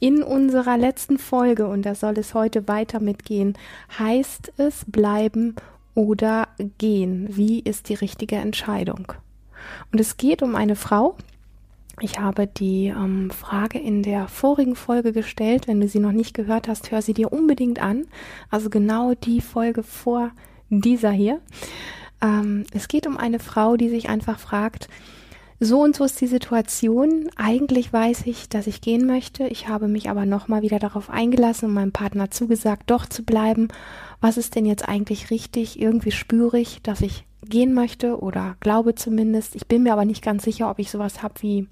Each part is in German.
In unserer letzten Folge, und da soll es heute weiter mitgehen, heißt es bleiben oder gehen. Wie ist die richtige Entscheidung? Und es geht um eine Frau. Ich habe die ähm, Frage in der vorigen Folge gestellt. Wenn du sie noch nicht gehört hast, hör sie dir unbedingt an. Also genau die Folge vor dieser hier. Ähm, es geht um eine Frau, die sich einfach fragt, so und so ist die Situation. Eigentlich weiß ich, dass ich gehen möchte. Ich habe mich aber nochmal wieder darauf eingelassen und meinem Partner zugesagt, doch zu bleiben. Was ist denn jetzt eigentlich richtig? Irgendwie spüre ich, dass ich gehen möchte oder glaube zumindest. Ich bin mir aber nicht ganz sicher, ob ich sowas habe wie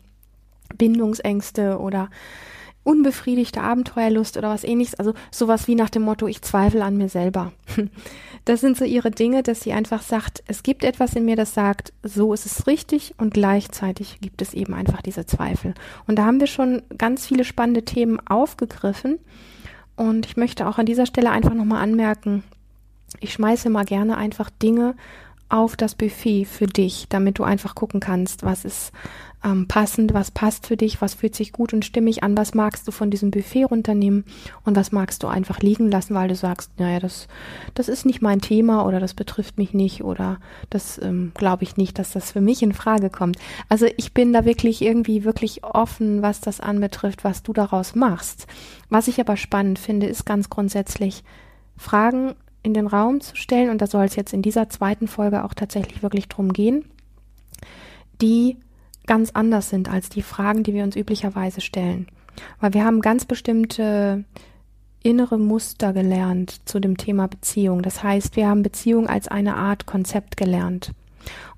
Bindungsängste oder unbefriedigte Abenteuerlust oder was ähnliches. Also sowas wie nach dem Motto, ich zweifle an mir selber. Das sind so ihre Dinge, dass sie einfach sagt, es gibt etwas in mir, das sagt, so ist es richtig und gleichzeitig gibt es eben einfach diese Zweifel. Und da haben wir schon ganz viele spannende Themen aufgegriffen. Und ich möchte auch an dieser Stelle einfach nochmal anmerken, ich schmeiße mal gerne einfach Dinge auf das Buffet für dich, damit du einfach gucken kannst, was ist ähm, passend, was passt für dich, was fühlt sich gut und stimmig an, was magst du von diesem Buffet runternehmen und was magst du einfach liegen lassen, weil du sagst, naja, das, das ist nicht mein Thema oder das betrifft mich nicht oder das ähm, glaube ich nicht, dass das für mich in Frage kommt. Also ich bin da wirklich irgendwie wirklich offen, was das anbetrifft, was du daraus machst. Was ich aber spannend finde, ist ganz grundsätzlich Fragen in den Raum zu stellen, und da soll es jetzt in dieser zweiten Folge auch tatsächlich wirklich drum gehen, die ganz anders sind als die Fragen, die wir uns üblicherweise stellen. Weil wir haben ganz bestimmte innere Muster gelernt zu dem Thema Beziehung. Das heißt, wir haben Beziehung als eine Art Konzept gelernt.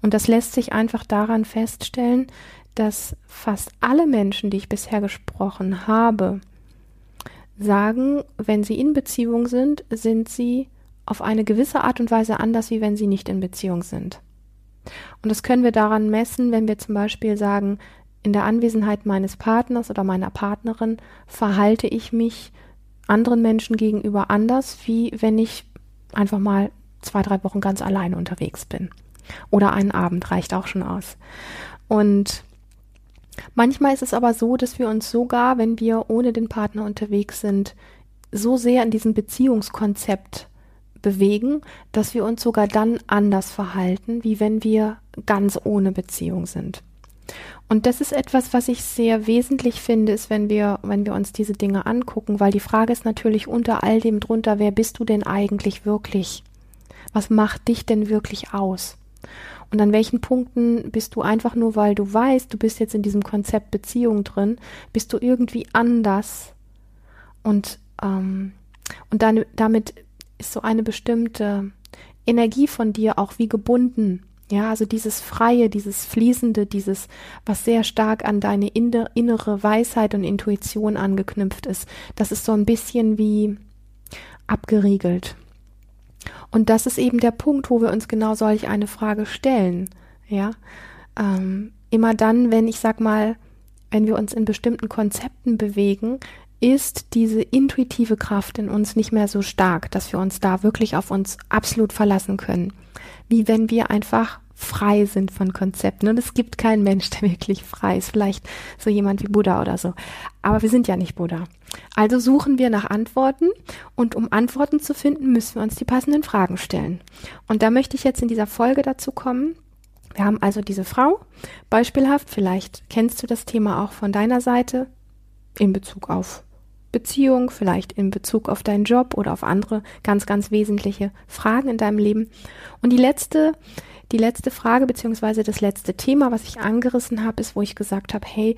Und das lässt sich einfach daran feststellen, dass fast alle Menschen, die ich bisher gesprochen habe, sagen, wenn sie in Beziehung sind, sind sie auf eine gewisse Art und Weise anders, wie wenn sie nicht in Beziehung sind. Und das können wir daran messen, wenn wir zum Beispiel sagen, in der Anwesenheit meines Partners oder meiner Partnerin verhalte ich mich anderen Menschen gegenüber anders, wie wenn ich einfach mal zwei, drei Wochen ganz alleine unterwegs bin. Oder einen Abend reicht auch schon aus. Und manchmal ist es aber so, dass wir uns sogar, wenn wir ohne den Partner unterwegs sind, so sehr in diesem Beziehungskonzept bewegen, dass wir uns sogar dann anders verhalten, wie wenn wir ganz ohne Beziehung sind. Und das ist etwas, was ich sehr wesentlich finde, ist, wenn wir, wenn wir uns diese Dinge angucken, weil die Frage ist natürlich unter all dem drunter, wer bist du denn eigentlich wirklich? Was macht dich denn wirklich aus? Und an welchen Punkten bist du einfach nur, weil du weißt, du bist jetzt in diesem Konzept Beziehung drin, bist du irgendwie anders und ähm, und dann, damit ist so eine bestimmte Energie von dir auch wie gebunden. Ja, also dieses Freie, dieses Fließende, dieses, was sehr stark an deine innere Weisheit und Intuition angeknüpft ist, das ist so ein bisschen wie abgeriegelt. Und das ist eben der Punkt, wo wir uns genau solch eine Frage stellen. Ja, ähm, immer dann, wenn ich sag mal, wenn wir uns in bestimmten Konzepten bewegen, ist diese intuitive Kraft in uns nicht mehr so stark, dass wir uns da wirklich auf uns absolut verlassen können, wie wenn wir einfach frei sind von Konzepten. Und es gibt keinen Mensch, der wirklich frei ist. Vielleicht so jemand wie Buddha oder so. Aber wir sind ja nicht Buddha. Also suchen wir nach Antworten und um Antworten zu finden, müssen wir uns die passenden Fragen stellen. Und da möchte ich jetzt in dieser Folge dazu kommen. Wir haben also diese Frau, beispielhaft, vielleicht kennst du das Thema auch von deiner Seite in Bezug auf Beziehung, vielleicht in Bezug auf deinen Job oder auf andere ganz, ganz wesentliche Fragen in deinem Leben. Und die letzte, die letzte Frage beziehungsweise das letzte Thema, was ich angerissen habe, ist, wo ich gesagt habe, hey,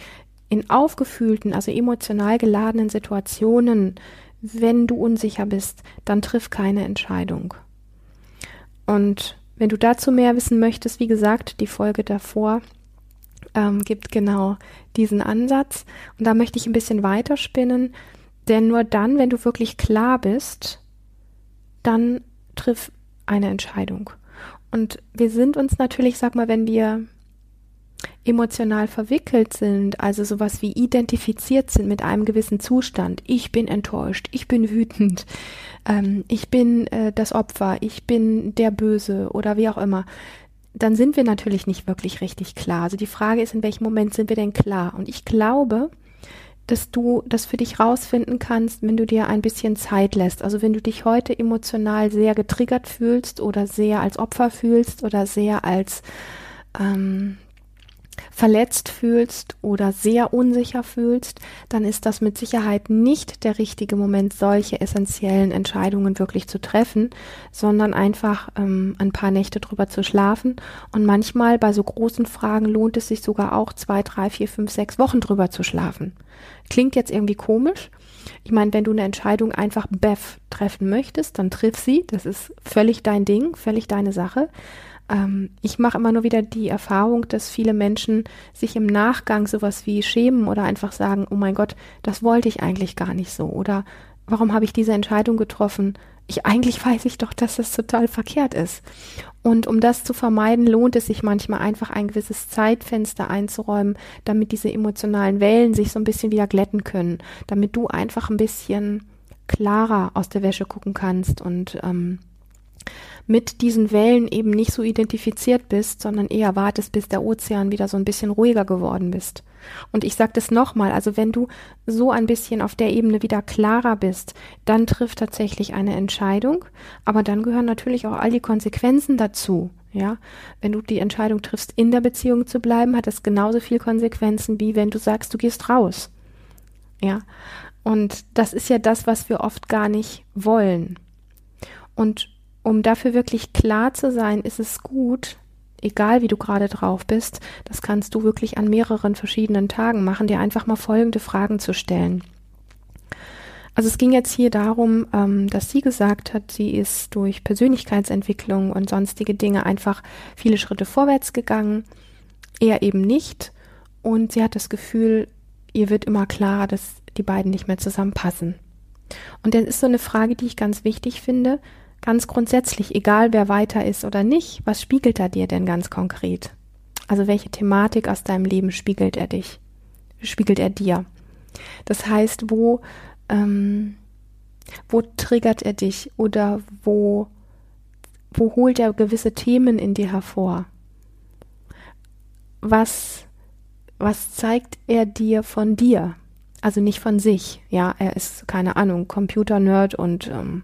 in aufgefühlten, also emotional geladenen Situationen, wenn du unsicher bist, dann triff keine Entscheidung. Und wenn du dazu mehr wissen möchtest, wie gesagt, die Folge davor ähm, gibt genau diesen Ansatz. Und da möchte ich ein bisschen weiterspinnen Denn nur dann, wenn du wirklich klar bist, dann triff eine Entscheidung. Und wir sind uns natürlich, sag mal, wenn wir emotional verwickelt sind, also sowas wie identifiziert sind mit einem gewissen Zustand. Ich bin enttäuscht, ich bin wütend, ähm, ich bin äh, das Opfer, ich bin der Böse oder wie auch immer. Dann sind wir natürlich nicht wirklich richtig klar. Also die Frage ist, in welchem Moment sind wir denn klar? Und ich glaube, dass du das für dich rausfinden kannst, wenn du dir ein bisschen Zeit lässt. Also wenn du dich heute emotional sehr getriggert fühlst oder sehr als Opfer fühlst oder sehr als ähm, verletzt fühlst oder sehr unsicher fühlst, dann ist das mit Sicherheit nicht der richtige Moment, solche essentiellen Entscheidungen wirklich zu treffen, sondern einfach ähm, ein paar Nächte drüber zu schlafen. Und manchmal bei so großen Fragen lohnt es sich sogar auch zwei, drei, vier, fünf, sechs Wochen drüber zu schlafen. Klingt jetzt irgendwie komisch. Ich meine, wenn du eine Entscheidung einfach beff treffen möchtest, dann triff sie. Das ist völlig dein Ding, völlig deine Sache ähm, ich mache immer nur wieder die Erfahrung, dass viele Menschen sich im Nachgang sowas wie schämen oder einfach sagen, oh mein Gott, das wollte ich eigentlich gar nicht so oder warum habe ich diese Entscheidung getroffen? Ich eigentlich weiß ich doch, dass das total verkehrt ist. Und um das zu vermeiden, lohnt es sich manchmal einfach ein gewisses Zeitfenster einzuräumen, damit diese emotionalen Wellen sich so ein bisschen wieder glätten können, damit du einfach ein bisschen klarer aus der Wäsche gucken kannst und ähm, mit diesen Wellen eben nicht so identifiziert bist, sondern eher wartest, bis der Ozean wieder so ein bisschen ruhiger geworden bist. Und ich sage das nochmal, also wenn du so ein bisschen auf der Ebene wieder klarer bist, dann trifft tatsächlich eine Entscheidung, aber dann gehören natürlich auch all die Konsequenzen dazu. Ja, wenn du die Entscheidung triffst, in der Beziehung zu bleiben, hat das genauso viel Konsequenzen, wie wenn du sagst, du gehst raus. Ja, und das ist ja das, was wir oft gar nicht wollen. Und um dafür wirklich klar zu sein, ist es gut, egal wie du gerade drauf bist, das kannst du wirklich an mehreren verschiedenen Tagen machen, dir einfach mal folgende Fragen zu stellen. Also es ging jetzt hier darum, ähm, dass sie gesagt hat, sie ist durch Persönlichkeitsentwicklung und sonstige Dinge einfach viele Schritte vorwärts gegangen, er eben nicht. Und sie hat das Gefühl, ihr wird immer klarer, dass die beiden nicht mehr zusammenpassen. Und dann ist so eine Frage, die ich ganz wichtig finde. Ganz grundsätzlich, egal wer weiter ist oder nicht, was spiegelt er dir denn ganz konkret? Also welche Thematik aus deinem Leben spiegelt er dich? Spiegelt er dir? Das heißt, wo, ähm, wo triggert er dich oder wo, wo holt er gewisse Themen in dir hervor? Was, was zeigt er dir von dir? Also nicht von sich. Ja, er ist, keine Ahnung, Computer-Nerd und ähm,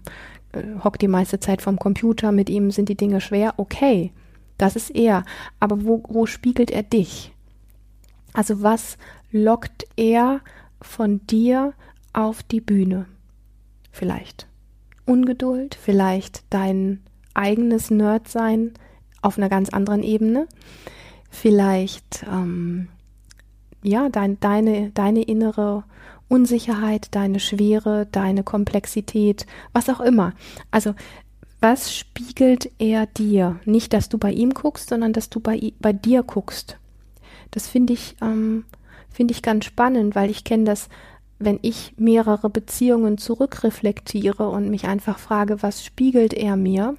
äh, hockt die meiste Zeit vom Computer, mit ihm sind die Dinge schwer, okay, das ist er. Aber wo, wo spiegelt er dich? Also was lockt er von dir auf die Bühne? Vielleicht Ungeduld, vielleicht dein eigenes Nerdsein auf einer ganz anderen Ebene, vielleicht ähm, ja dein, deine deine innere Unsicherheit, deine Schwere, deine Komplexität, was auch immer. Also was spiegelt er dir? Nicht, dass du bei ihm guckst, sondern dass du bei, bei dir guckst. Das finde ich, ähm, finde ich ganz spannend, weil ich kenne das, wenn ich mehrere Beziehungen zurückreflektiere und mich einfach frage, was spiegelt er mir?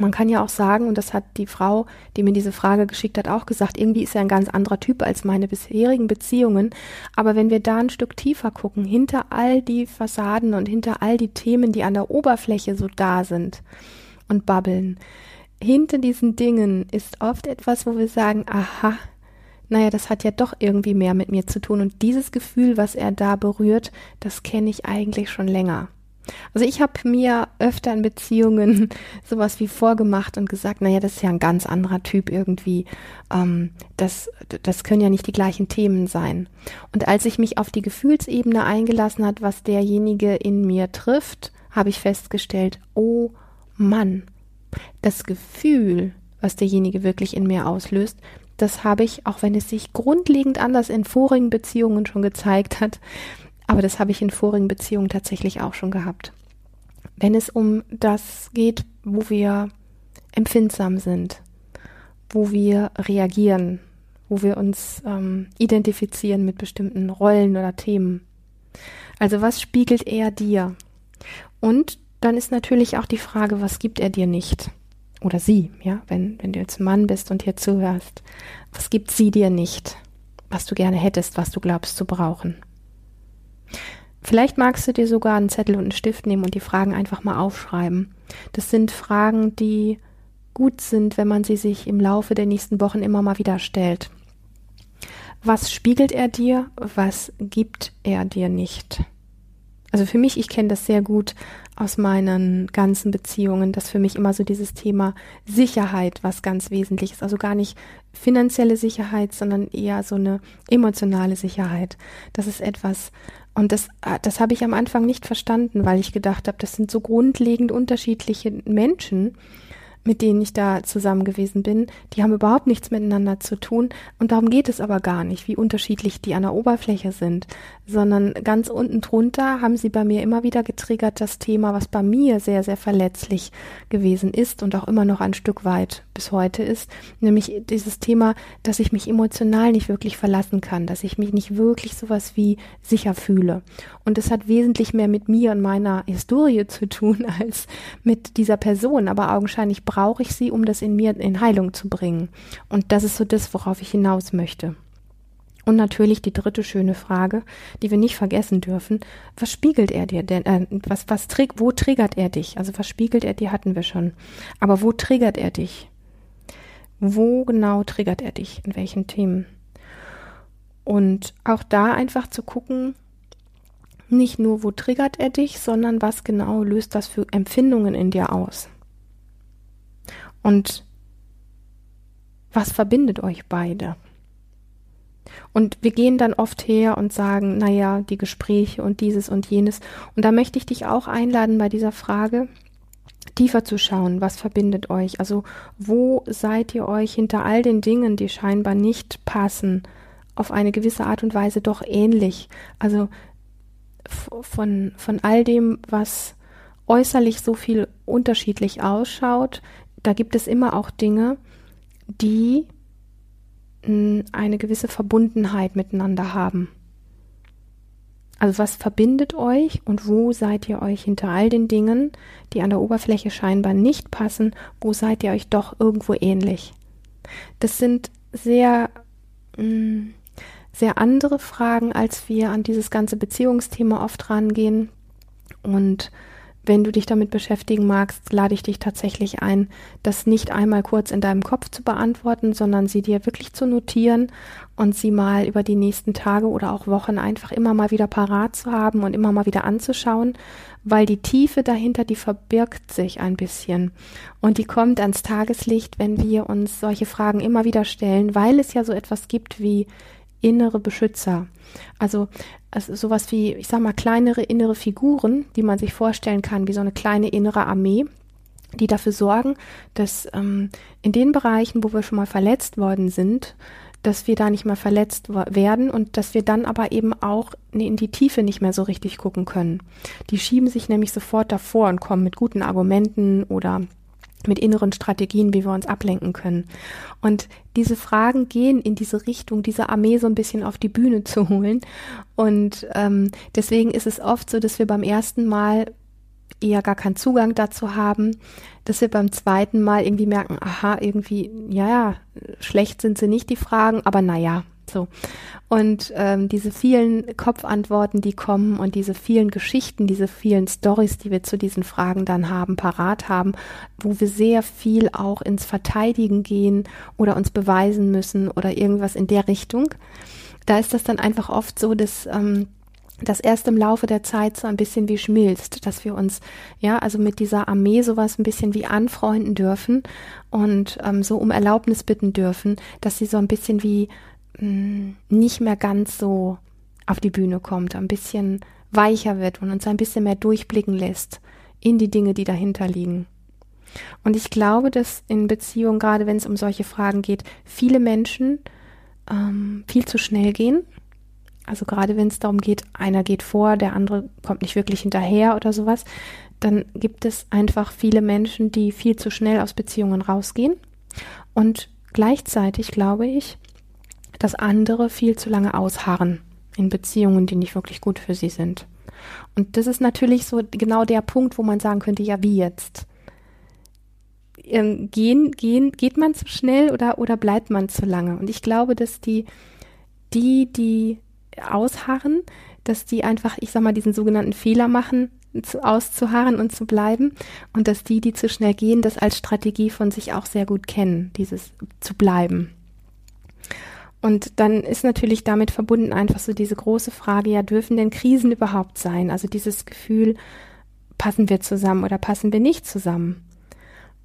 Man kann ja auch sagen, und das hat die Frau, die mir diese Frage geschickt hat, auch gesagt, irgendwie ist er ein ganz anderer Typ als meine bisherigen Beziehungen. Aber wenn wir da ein Stück tiefer gucken, hinter all die Fassaden und hinter all die Themen, die an der Oberfläche so da sind und babbeln, hinter diesen Dingen ist oft etwas, wo wir sagen, aha, naja, das hat ja doch irgendwie mehr mit mir zu tun. Und dieses Gefühl, was er da berührt, das kenne ich eigentlich schon länger. Also ich habe mir öfter in Beziehungen sowas wie vorgemacht und gesagt, naja, das ist ja ein ganz anderer Typ irgendwie. Ähm, das, das können ja nicht die gleichen Themen sein. Und als ich mich auf die Gefühlsebene eingelassen hat, was derjenige in mir trifft, habe ich festgestellt, oh Mann, das Gefühl, was derjenige wirklich in mir auslöst, das habe ich, auch wenn es sich grundlegend anders in vorigen Beziehungen schon gezeigt hat, aber das habe ich in vorigen Beziehungen tatsächlich auch schon gehabt. Wenn es um das geht, wo wir empfindsam sind, wo wir reagieren, wo wir uns ähm, identifizieren mit bestimmten Rollen oder Themen. Also was spiegelt er dir? Und dann ist natürlich auch die Frage, was gibt er dir nicht? Oder sie, ja, wenn, wenn du jetzt Mann bist und hier zuhörst. Was gibt sie dir nicht, was du gerne hättest, was du glaubst zu brauchen? Vielleicht magst du dir sogar einen Zettel und einen Stift nehmen und die Fragen einfach mal aufschreiben. Das sind Fragen, die gut sind, wenn man sie sich im Laufe der nächsten Wochen immer mal wieder stellt. Was spiegelt er dir? Was gibt er dir nicht? Also für mich, ich kenne das sehr gut aus meinen ganzen Beziehungen, dass für mich immer so dieses Thema Sicherheit was ganz wesentlich ist. Also gar nicht finanzielle Sicherheit, sondern eher so eine emotionale Sicherheit. Das ist etwas, und das, das habe ich am Anfang nicht verstanden, weil ich gedacht habe, das sind so grundlegend unterschiedliche Menschen mit denen ich da zusammen gewesen bin, die haben überhaupt nichts miteinander zu tun. Und darum geht es aber gar nicht, wie unterschiedlich die an der Oberfläche sind, sondern ganz unten drunter haben sie bei mir immer wieder getriggert das Thema, was bei mir sehr, sehr verletzlich gewesen ist und auch immer noch ein Stück weit bis heute ist, nämlich dieses Thema, dass ich mich emotional nicht wirklich verlassen kann, dass ich mich nicht wirklich sowas wie sicher fühle. Und es hat wesentlich mehr mit mir und meiner Historie zu tun als mit dieser Person, aber augenscheinlich brauche ich sie, um das in mir in Heilung zu bringen. Und das ist so das, worauf ich hinaus möchte. Und natürlich die dritte schöne Frage, die wir nicht vergessen dürfen. Was spiegelt er dir denn? Äh, was, was, wo triggert er dich? Also was spiegelt er dir, hatten wir schon. Aber wo triggert er dich? Wo genau triggert er dich? In welchen Themen? Und auch da einfach zu gucken, nicht nur wo triggert er dich, sondern was genau löst das für Empfindungen in dir aus? Und was verbindet euch beide? Und wir gehen dann oft her und sagen, naja, die Gespräche und dieses und jenes. Und da möchte ich dich auch einladen bei dieser Frage, tiefer zu schauen, was verbindet euch? Also wo seid ihr euch hinter all den Dingen, die scheinbar nicht passen, auf eine gewisse Art und Weise doch ähnlich? Also von, von all dem, was äußerlich so viel unterschiedlich ausschaut, da gibt es immer auch Dinge, die hm, eine gewisse Verbundenheit miteinander haben. Also was verbindet euch und wo seid ihr euch hinter all den Dingen, die an der Oberfläche scheinbar nicht passen, wo seid ihr euch doch irgendwo ähnlich? Das sind sehr, hm, sehr andere Fragen, als wir an dieses ganze Beziehungsthema oft rangehen. Und wenn du dich damit beschäftigen magst, lade ich dich tatsächlich ein, das nicht einmal kurz in deinem Kopf zu beantworten, sondern sie dir wirklich zu notieren und sie mal über die nächsten Tage oder auch Wochen einfach immer mal wieder parat zu haben und immer mal wieder anzuschauen, weil die Tiefe dahinter, die verbirgt sich ein bisschen. Und die kommt ans Tageslicht, wenn wir uns solche Fragen immer wieder stellen, weil es ja so etwas gibt wie innere Beschützer. Also, also sowas wie, ich sag mal, kleinere innere Figuren, die man sich vorstellen kann, wie so eine kleine innere Armee, die dafür sorgen, dass ähm, in den Bereichen, wo wir schon mal verletzt worden sind, dass wir da nicht mehr verletzt werden und dass wir dann aber eben auch in die Tiefe nicht mehr so richtig gucken können. Die schieben sich nämlich sofort davor und kommen mit guten Argumenten oder mit inneren Strategien, wie wir uns ablenken können. Und diese Fragen gehen in diese Richtung, diese Armee so ein bisschen auf die Bühne zu holen. Und ähm, deswegen ist es oft so, dass wir beim ersten Mal eher gar keinen Zugang dazu haben, dass wir beim zweiten Mal irgendwie merken, aha, irgendwie, ja, ja, schlecht sind sie nicht, die Fragen, aber naja, so. Und ähm, diese vielen Kopfantworten, die kommen und diese vielen Geschichten, diese vielen Stories, die wir zu diesen Fragen dann haben, parat haben, wo wir sehr viel auch ins Verteidigen gehen oder uns beweisen müssen oder irgendwas in der Richtung, da ist das dann einfach oft so, dass ähm, das erst im Laufe der Zeit so ein bisschen wie schmilzt, dass wir uns, ja, also mit dieser Armee sowas ein bisschen wie anfreunden dürfen und ähm, so um Erlaubnis bitten dürfen, dass sie so ein bisschen wie mh, nicht mehr ganz so auf die Bühne kommt, ein bisschen weicher wird und uns ein bisschen mehr durchblicken lässt in die Dinge, die dahinter liegen. Und ich glaube, dass in Beziehungen, gerade wenn es um solche Fragen geht, viele Menschen ähm, viel zu schnell gehen. Also gerade wenn es darum geht, einer geht vor, der andere kommt nicht wirklich hinterher oder sowas, dann gibt es einfach viele Menschen, die viel zu schnell aus Beziehungen rausgehen. Und gleichzeitig glaube ich, dass andere viel zu lange ausharren in Beziehungen, die nicht wirklich gut für sie sind. Und das ist natürlich so genau der Punkt, wo man sagen könnte, ja, wie jetzt? Ähm, gehen, gehen, geht man zu schnell oder, oder bleibt man zu lange? Und ich glaube, dass die, die, die ausharren, dass die einfach, ich sag mal, diesen sogenannten Fehler machen, zu, auszuharren und zu bleiben und dass die, die zu schnell gehen, das als Strategie von sich auch sehr gut kennen, dieses zu bleiben. Und dann ist natürlich damit verbunden einfach so diese große Frage, ja, dürfen denn Krisen überhaupt sein? Also dieses Gefühl, passen wir zusammen oder passen wir nicht zusammen?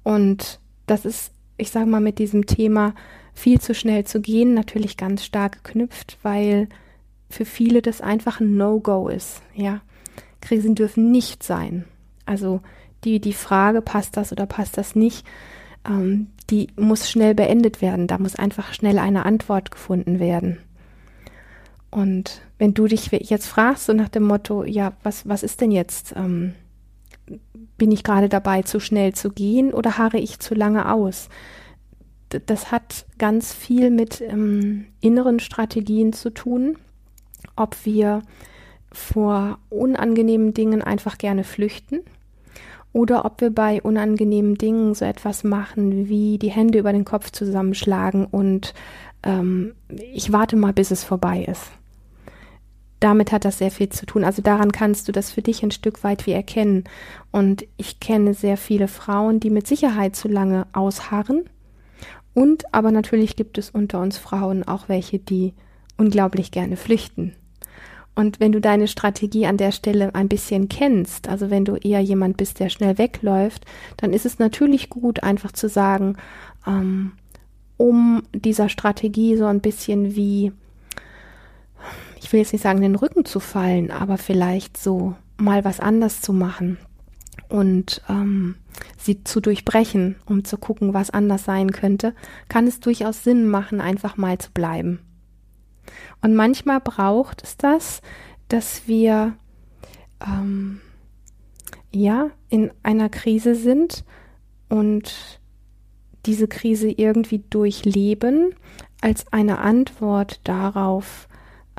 Und das ist, ich sage mal, mit diesem Thema viel zu schnell zu gehen natürlich ganz stark geknüpft, weil für viele das einfach ein No-Go ist, ja. Krisen dürfen nicht sein. Also die, die Frage, passt das oder passt das nicht, ähm, die muss schnell beendet werden. Da muss einfach schnell eine Antwort gefunden werden. Und wenn du dich jetzt fragst, so nach dem Motto, ja, was, was ist denn jetzt? Ähm, bin ich gerade dabei, zu schnell zu gehen oder harre ich zu lange aus? das hat ganz viel mit ähm, inneren Strategien zu tun, ob wir vor unangenehmen Dingen einfach gerne flüchten oder ob wir bei unangenehmen Dingen so etwas machen wie die Hände über den Kopf zusammenschlagen und ähm, ich warte mal, bis es vorbei ist. Damit hat das sehr viel zu tun. Also daran kannst du das für dich ein Stück weit wie erkennen. Und ich kenne sehr viele Frauen, die mit Sicherheit zu lange ausharren. Und aber natürlich gibt es unter uns Frauen auch welche, die unglaublich gerne flüchten. Und wenn du deine Strategie an der Stelle ein bisschen kennst, also wenn du eher jemand bist, der schnell wegläuft, dann ist es natürlich gut, einfach zu sagen, ähm, um dieser Strategie so ein bisschen wie, ich will jetzt nicht sagen, den Rücken zu fallen, aber vielleicht so mal was anders zu machen und ähm, sie zu durchbrechen, um zu gucken, was anders sein könnte, kann es durchaus Sinn machen, einfach mal zu bleiben. Und manchmal braucht es das, dass wir ähm, ja in einer Krise sind und diese Krise irgendwie durchleben als eine Antwort darauf,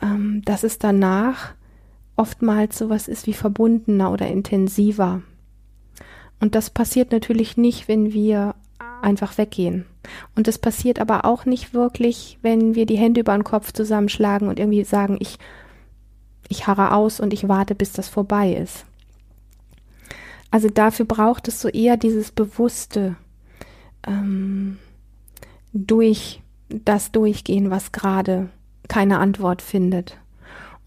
ähm, dass es danach oftmals sowas ist wie verbundener oder intensiver. Und das passiert natürlich nicht, wenn wir einfach weggehen. Und das passiert aber auch nicht wirklich, wenn wir die Hände über den Kopf zusammenschlagen und irgendwie sagen, ich, ich harre aus und ich warte, bis das vorbei ist. Also dafür braucht es so eher dieses bewusste ähm, durch das Durchgehen, was gerade keine Antwort findet.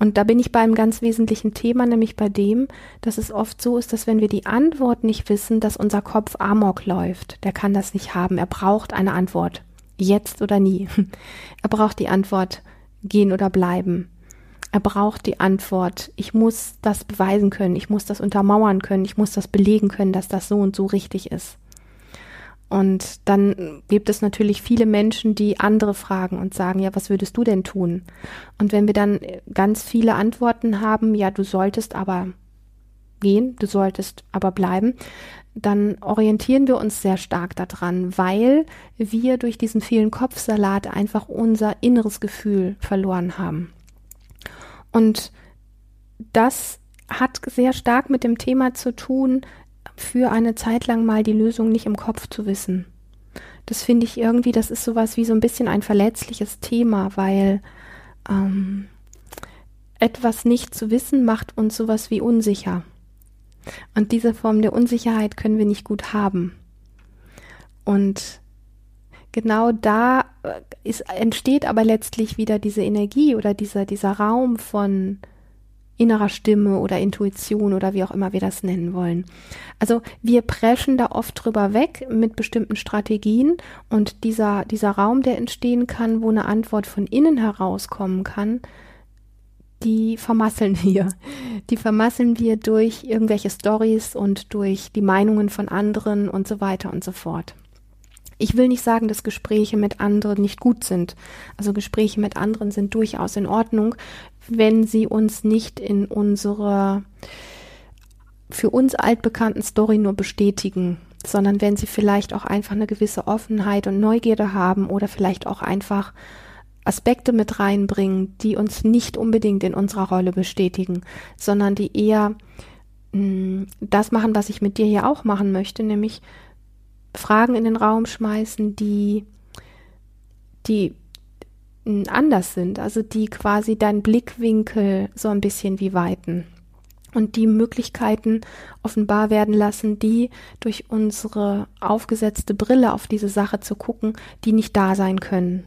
Und da bin ich bei einem ganz wesentlichen Thema, nämlich bei dem, dass es oft so ist, dass wenn wir die Antwort nicht wissen, dass unser Kopf amok läuft. Der kann das nicht haben. Er braucht eine Antwort. Jetzt oder nie. Er braucht die Antwort gehen oder bleiben. Er braucht die Antwort, ich muss das beweisen können, ich muss das untermauern können, ich muss das belegen können, dass das so und so richtig ist. Und dann gibt es natürlich viele Menschen, die andere fragen und sagen, ja, was würdest du denn tun? Und wenn wir dann ganz viele Antworten haben, ja, du solltest aber gehen, du solltest aber bleiben, dann orientieren wir uns sehr stark daran, weil wir durch diesen vielen Kopfsalat einfach unser inneres Gefühl verloren haben. Und das hat sehr stark mit dem Thema zu tun, für eine Zeit lang mal die Lösung nicht im Kopf zu wissen. Das finde ich irgendwie, das ist sowas wie so ein bisschen ein verletzliches Thema, weil ähm, etwas nicht zu wissen macht uns sowas wie unsicher. Und diese Form der Unsicherheit können wir nicht gut haben. Und genau da äh, ist, entsteht aber letztlich wieder diese Energie oder dieser, dieser Raum von innerer Stimme oder Intuition oder wie auch immer wir das nennen wollen. Also wir preschen da oft drüber weg mit bestimmten Strategien und dieser, dieser Raum, der entstehen kann, wo eine Antwort von innen herauskommen kann, die vermasseln wir. Die vermasseln wir durch irgendwelche Stories und durch die Meinungen von anderen und so weiter und so fort. Ich will nicht sagen, dass Gespräche mit anderen nicht gut sind. Also Gespräche mit anderen sind durchaus in Ordnung, wenn sie uns nicht in unserer für uns altbekannten Story nur bestätigen, sondern wenn sie vielleicht auch einfach eine gewisse Offenheit und Neugierde haben oder vielleicht auch einfach Aspekte mit reinbringen, die uns nicht unbedingt in unserer Rolle bestätigen, sondern die eher mh, hm, das machen, was ich mit dir hier auch machen möchte, nämlich Fragen in den Raum schmeißen, die, die anders sind, also die quasi deinen Blickwinkel so ein bisschen wie weiten und die Möglichkeiten offenbar werden lassen, die durch unsere aufgesetzte Brille auf diese Sache zu gucken, die nicht da sein können.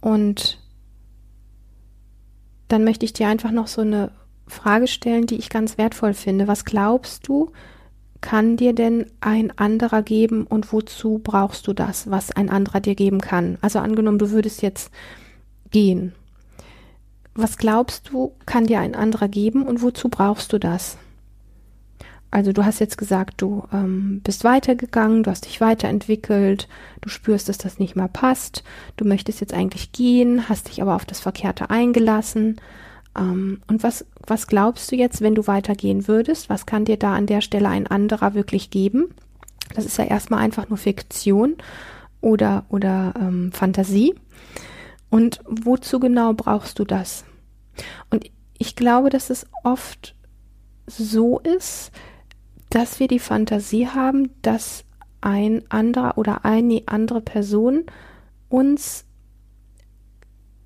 Und dann möchte ich dir einfach noch so eine Frage stellen, die ich ganz wertvoll finde. Was glaubst du, kann dir denn ein anderer geben und wozu brauchst du das, was ein anderer dir geben kann? Also angenommen, du würdest jetzt gehen was glaubst du, kann dir ein anderer geben und wozu brauchst du das? Also du hast jetzt gesagt, du ähm, bist weitergegangen, du hast dich weiterentwickelt, du spürst, dass das nicht mehr passt, du möchtest jetzt eigentlich gehen, hast dich aber auf das Verkehrte eingelassen. Ähm, und was, was glaubst du jetzt, wenn du weitergehen würdest? Was kann dir da an der Stelle ein anderer wirklich geben? Das ist ja erstmal einfach nur Fiktion oder, oder ähm, Fantasie. Und wozu genau brauchst du das? Und ich glaube, dass es oft so ist, dass wir die Fantasie haben, dass ein anderer oder eine andere Person uns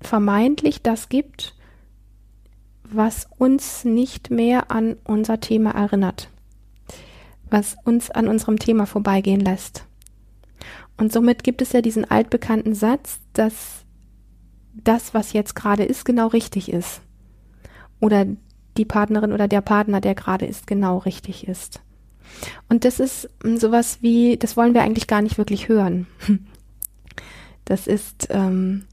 vermeintlich das gibt, was uns nicht mehr an unser Thema erinnert, was uns an unserem Thema vorbeigehen lässt. Und somit gibt es ja diesen altbekannten Satz, dass das, was jetzt gerade ist, genau richtig ist. Oder die Partnerin oder der Partner, der gerade ist, genau richtig ist. Und das ist sowas wie, das wollen wir eigentlich gar nicht wirklich hören. Das ist ähm,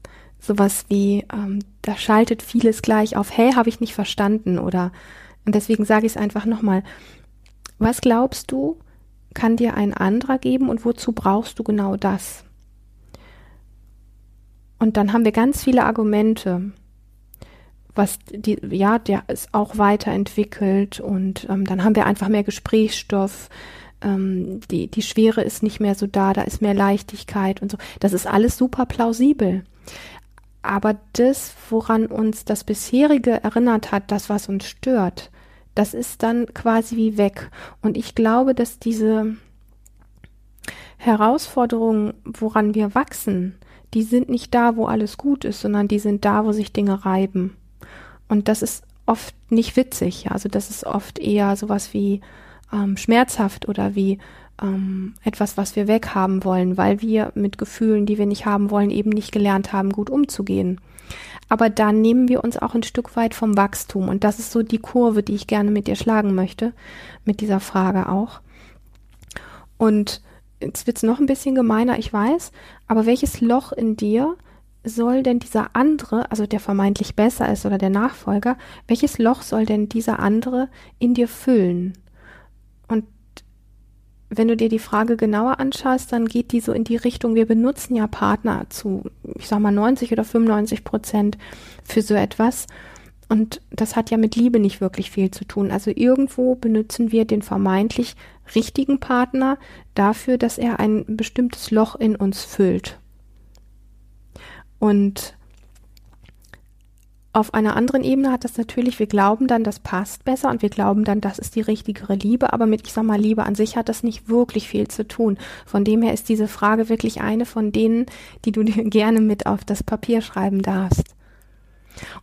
sowas wie, ähm, da schaltet vieles gleich auf, hey, habe ich nicht verstanden oder und deswegen sage ich es einfach nochmal. Was glaubst du, kann dir ein anderer geben und wozu brauchst du genau das? Und dann haben wir ganz viele Argumente, was die, ja, der ist auch weiterentwickelt und ähm, dann haben wir einfach mehr Gesprächsstoff. Ähm, die, die Schwere ist nicht mehr so da, da ist mehr Leichtigkeit und so. Das ist alles super plausibel. Aber das, woran uns das bisherige erinnert hat, das, was uns stört, das ist dann quasi wie weg. Und ich glaube, dass diese Herausforderungen, woran wir wachsen, die sind nicht da, wo alles gut ist, sondern die sind da, wo sich Dinge reiben. Und das ist oft nicht witzig. Also das ist oft eher sowas wie ähm, schmerzhaft oder wie ähm, etwas, was wir weghaben wollen, weil wir mit Gefühlen, die wir nicht haben wollen, eben nicht gelernt haben, gut umzugehen. Aber dann nehmen wir uns auch ein Stück weit vom Wachstum. Und das ist so die Kurve, die ich gerne mit dir schlagen möchte, mit dieser Frage auch. Und jetzt wird's noch ein bisschen gemeiner, ich weiß, aber welches Loch in dir soll denn dieser andere, also der vermeintlich besser ist oder der Nachfolger, welches Loch soll denn dieser andere in dir füllen? Wenn du dir die Frage genauer anschaust, dann geht die so in die Richtung, wir benutzen ja Partner zu, ich sag mal 90 oder 95 Prozent für so etwas. Und das hat ja mit Liebe nicht wirklich viel zu tun. Also irgendwo benutzen wir den vermeintlich richtigen Partner dafür, dass er ein bestimmtes Loch in uns füllt. Und auf einer anderen Ebene hat das natürlich, wir glauben dann, das passt besser und wir glauben dann, das ist die richtigere Liebe, aber mit, ich sag mal, Liebe an sich hat das nicht wirklich viel zu tun. Von dem her ist diese Frage wirklich eine von denen, die du dir gerne mit auf das Papier schreiben darfst.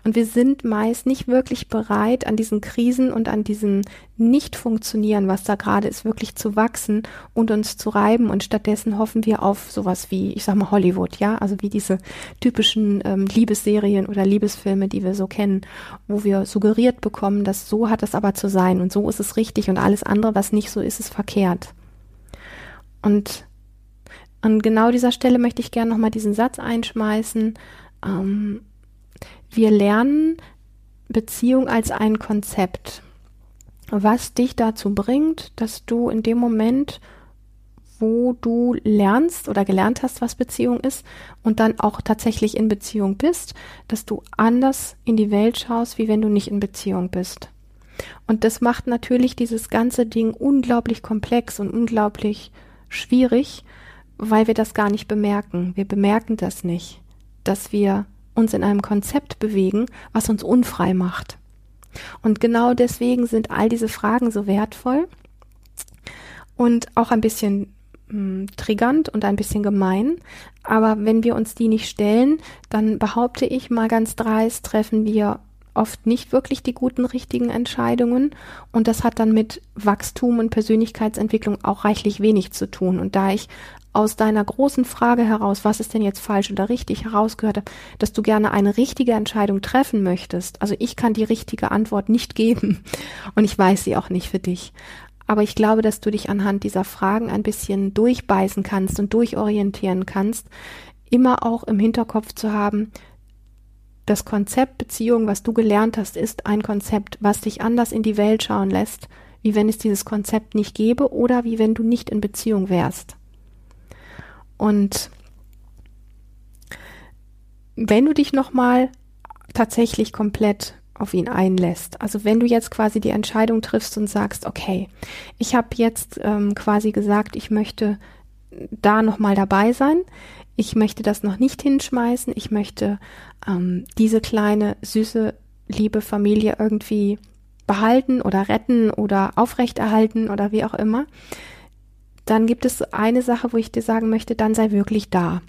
Und wir sind meist nicht wirklich bereit, an diesen Krisen und an diesem Nicht-Funktionieren, was da gerade ist, wirklich zu wachsen und uns zu reiben. Und stattdessen hoffen wir auf sowas wie, ich sag mal, Hollywood, ja, also wie diese typischen ähm, Liebesserien oder Liebesfilme, die wir so kennen, wo wir suggeriert bekommen, dass so hat es aber zu sein und so ist es richtig und alles andere, was nicht so ist, ist verkehrt. Und an genau dieser Stelle möchte ich gerne nochmal diesen Satz einschmeißen. Ähm, wir lernen Beziehung als ein Konzept, was dich dazu bringt, dass du in dem Moment, wo du lernst oder gelernt hast, was Beziehung ist und dann auch tatsächlich in Beziehung bist, dass du anders in die Welt schaust, wie wenn du nicht in Beziehung bist. Und das macht natürlich dieses ganze Ding unglaublich komplex und unglaublich schwierig, weil wir das gar nicht bemerken. Wir bemerken das nicht dass wir uns in einem Konzept bewegen, was uns unfrei macht. Und genau deswegen sind all diese Fragen so wertvoll und auch ein bisschen mh, hm, triggernd und ein bisschen gemein. Aber wenn wir uns die nicht stellen, dann behaupte ich mal ganz dreist, treffen wir oft nicht wirklich die guten, richtigen Entscheidungen. Und das hat dann mit Wachstum und Persönlichkeitsentwicklung auch reichlich wenig zu tun. Und da ich aus deiner großen Frage heraus, was ist denn jetzt falsch oder richtig, herausgehört dass du gerne eine richtige Entscheidung treffen möchtest. Also ich kann die richtige Antwort nicht geben und ich weiß sie auch nicht für dich. Aber ich glaube, dass du dich anhand dieser Fragen ein bisschen durchbeißen kannst und durchorientieren kannst, immer auch im Hinterkopf zu haben, das Konzept Beziehung, was du gelernt hast, ist ein Konzept, was dich anders in die Welt schauen lässt, wie wenn es dieses Konzept nicht gäbe oder wie wenn du nicht in Beziehung wärst. Und wenn du dich nochmal tatsächlich komplett auf ihn einlässt. Also wenn du jetzt quasi die Entscheidung triffst und sagst, okay, ich habe jetzt ähm, quasi gesagt, ich möchte da nochmal dabei sein, ich möchte das noch nicht hinschmeißen, ich möchte ähm, diese kleine, süße, liebe Familie irgendwie behalten oder retten oder aufrechterhalten oder wie auch immer, dann gibt es eine Sache, wo ich dir sagen möchte, dann sei wirklich da.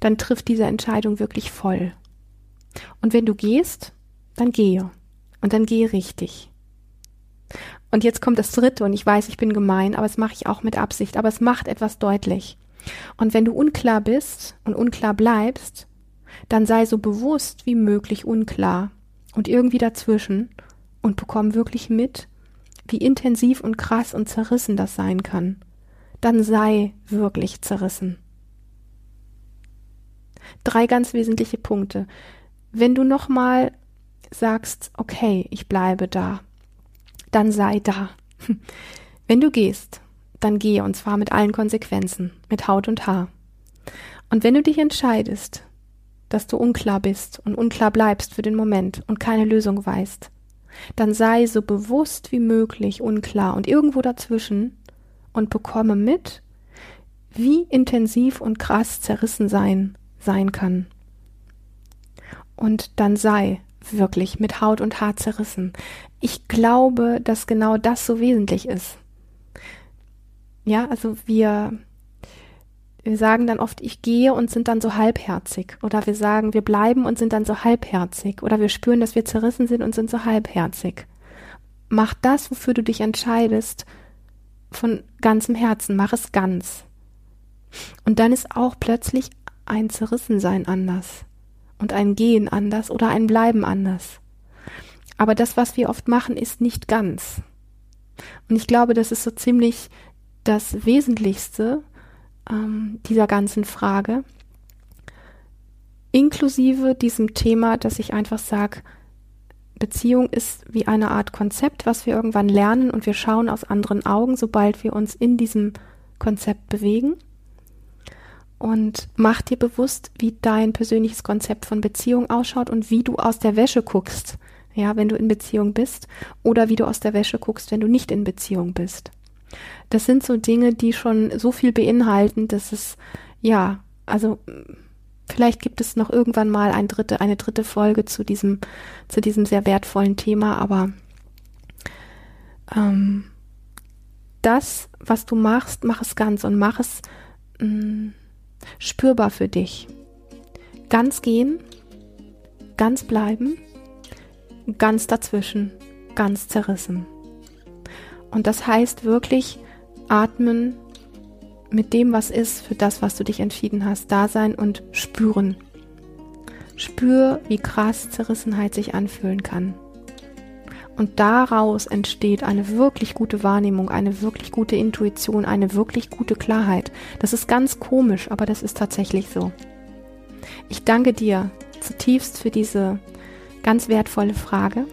Dann trifft diese Entscheidung wirklich voll. Und wenn du gehst, dann gehe. Und dann gehe richtig. Und jetzt kommt das dritte, und ich weiß, ich bin gemein, aber es mache ich auch mit Absicht, aber es macht etwas deutlich. Und wenn du unklar bist und unklar bleibst, dann sei so bewusst wie möglich unklar und irgendwie dazwischen und bekomm wirklich mit, wie intensiv und krass und zerrissen das sein kann dann sei wirklich zerrissen. Drei ganz wesentliche Punkte. Wenn du nochmal sagst, okay, ich bleibe da, dann sei da. Wenn du gehst, dann gehe und zwar mit allen Konsequenzen, mit Haut und Haar. Und wenn du dich entscheidest, dass du unklar bist und unklar bleibst für den Moment und keine Lösung weißt, dann sei so bewusst wie möglich unklar und irgendwo dazwischen und bekomme mit, wie intensiv und krass zerrissen sein sein kann. Und dann sei wirklich mit Haut und Haar zerrissen. Ich glaube, dass genau das so wesentlich ist. Ja, also wir, wir sagen dann oft, ich gehe und sind dann so halbherzig. Oder wir sagen, wir bleiben und sind dann so halbherzig. Oder wir spüren, dass wir zerrissen sind und sind so halbherzig. Mach das, wofür du dich entscheidest, von ganzem Herzen, mach es ganz. Und dann ist auch plötzlich ein Zerrissensein anders und ein Gehen anders oder ein Bleiben anders. Aber das, was wir oft machen, ist nicht ganz. Und ich glaube, das ist so ziemlich das Wesentlichste ähm, dieser ganzen Frage, inklusive diesem Thema, dass ich einfach sage, Beziehung ist wie eine Art Konzept, was wir irgendwann lernen und wir schauen aus anderen Augen, sobald wir uns in diesem Konzept bewegen. Und mach dir bewusst, wie dein persönliches Konzept von Beziehung ausschaut und wie du aus der Wäsche guckst, ja, wenn du in Beziehung bist oder wie du aus der Wäsche guckst, wenn du nicht in Beziehung bist. Das sind so Dinge, die schon so viel beinhalten, dass es, ja, also Vielleicht gibt es noch irgendwann mal ein dritte, eine dritte Folge zu diesem, zu diesem sehr wertvollen Thema, aber ähm, das, was du machst, mach es ganz und mach es mh, mm, spürbar für dich. Ganz gehen, ganz bleiben, ganz dazwischen, ganz zerrissen. Und das heißt wirklich atmen, mit dem, was ist, für das, was du dich entschieden hast, da sein und spüren. Spür, wie krass Zerrissenheit sich anfühlen kann. Und daraus entsteht eine wirklich gute Wahrnehmung, eine wirklich gute Intuition, eine wirklich gute Klarheit. Das ist ganz komisch, aber das ist tatsächlich so. Ich danke dir zutiefst für diese ganz wertvolle Frage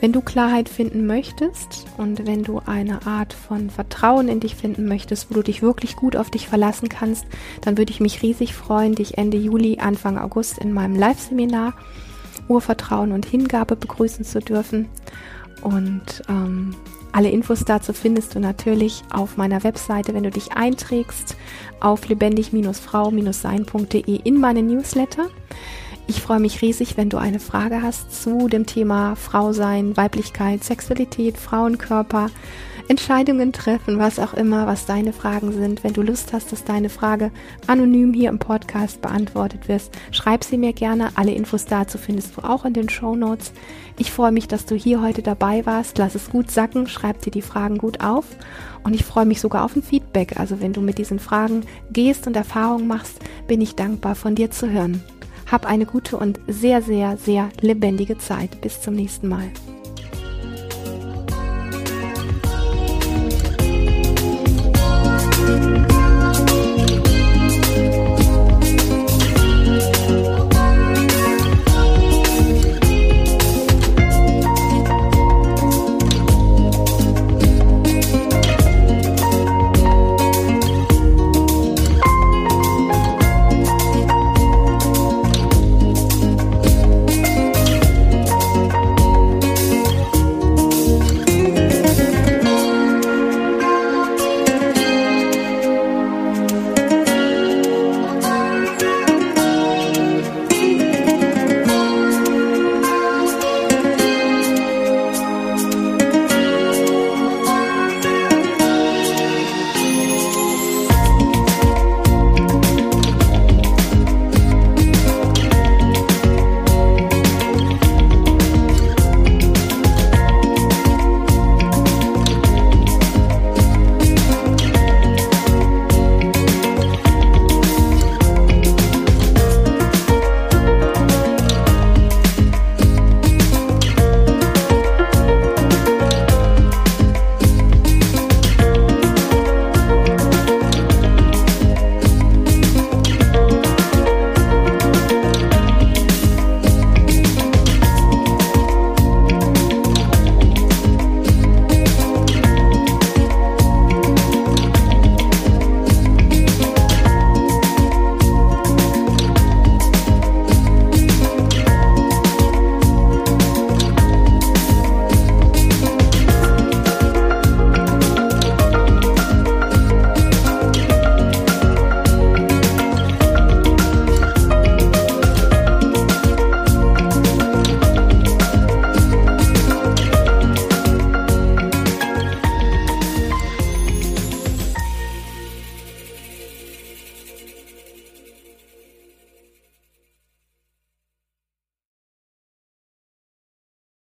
wenn du Klarheit finden möchtest und wenn du eine Art von Vertrauen in dich finden möchtest, wo du dich wirklich gut auf dich verlassen kannst, dann würde ich mich riesig freuen, dich Ende Juli, Anfang August in meinem Live-Seminar Urvertrauen und Hingabe begrüßen zu dürfen. Und ähm, Alle Infos dazu findest du natürlich auf meiner Webseite, wenn du dich einträgst auf lebendig-frau-sein.de in meine Newsletter. Ich freue mich riesig, wenn du eine Frage hast zu dem Thema Frau sein, Weiblichkeit, Sexualität, Frauenkörper, Entscheidungen treffen, was auch immer, was deine Fragen sind. Wenn du Lust hast, dass deine Frage anonym hier im Podcast beantwortet wird, schreib sie mir gerne. Alle Infos dazu findest du auch in den Show Notes. Ich freue mich, dass du hier heute dabei warst. Lass es gut sacken, schreib dir die Fragen gut auf und ich freue mich sogar auf ein Feedback. Also wenn du mit diesen Fragen gehst und Erfahrungen machst, bin ich dankbar von dir zu hören. Hab eine gute und sehr, sehr, sehr lebendige Zeit. Bis zum nächsten Mal.